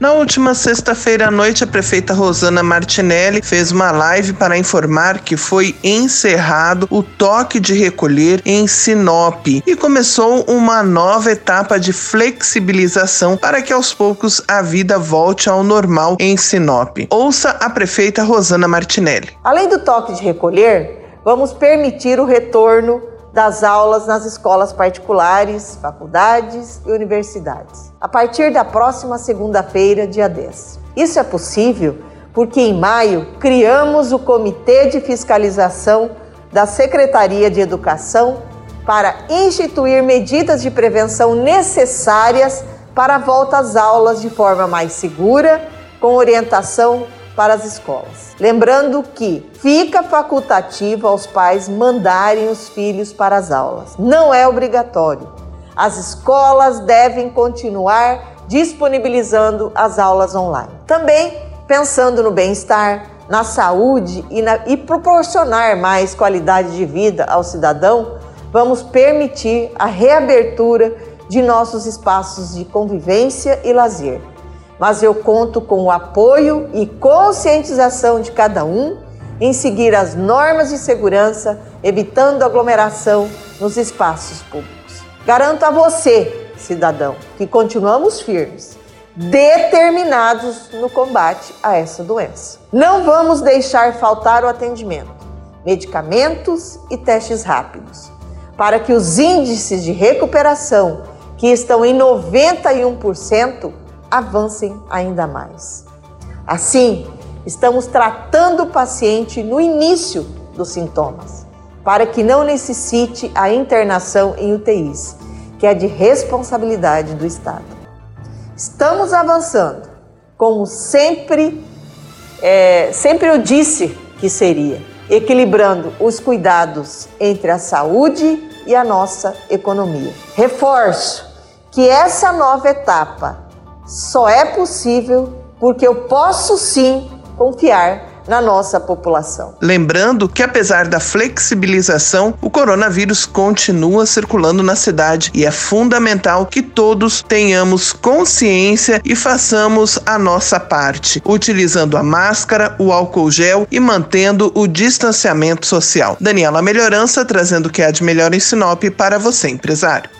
Na última sexta-feira à noite, a prefeita Rosana Martinelli fez uma live para informar que foi encerrado o toque de recolher em Sinop e começou uma nova etapa de flexibilização para que aos poucos a vida volte ao normal em Sinop. Ouça a prefeita Rosana Martinelli. Além do toque de recolher, vamos permitir o retorno das aulas nas escolas particulares, faculdades e universidades, a partir da próxima segunda-feira, dia 10. Isso é possível porque em maio criamos o Comitê de Fiscalização da Secretaria de Educação para instituir medidas de prevenção necessárias para a volta às aulas de forma mais segura, com orientação para as escolas. Lembrando que fica facultativo aos pais mandarem os filhos para as aulas, não é obrigatório. As escolas devem continuar disponibilizando as aulas online. Também pensando no bem-estar, na saúde e, na, e proporcionar mais qualidade de vida ao cidadão, vamos permitir a reabertura de nossos espaços de convivência e lazer mas eu conto com o apoio e conscientização de cada um em seguir as normas de segurança, evitando aglomeração nos espaços públicos. Garanto a você, cidadão, que continuamos firmes, determinados no combate a essa doença. Não vamos deixar faltar o atendimento, medicamentos e testes rápidos, para que os índices de recuperação, que estão em 91%, avancem ainda mais. Assim, estamos tratando o paciente no início dos sintomas, para que não necessite a internação em UTIs, que é de responsabilidade do Estado. Estamos avançando, como sempre, é, sempre eu disse que seria, equilibrando os cuidados entre a saúde e a nossa economia. Reforço que essa nova etapa só é possível porque eu posso sim confiar na nossa população. Lembrando que, apesar da flexibilização, o coronavírus continua circulando na cidade e é fundamental que todos tenhamos consciência e façamos a nossa parte, utilizando a máscara, o álcool gel e mantendo o distanciamento social. Daniela Melhorança trazendo o que há de melhor em Sinop para você, empresário.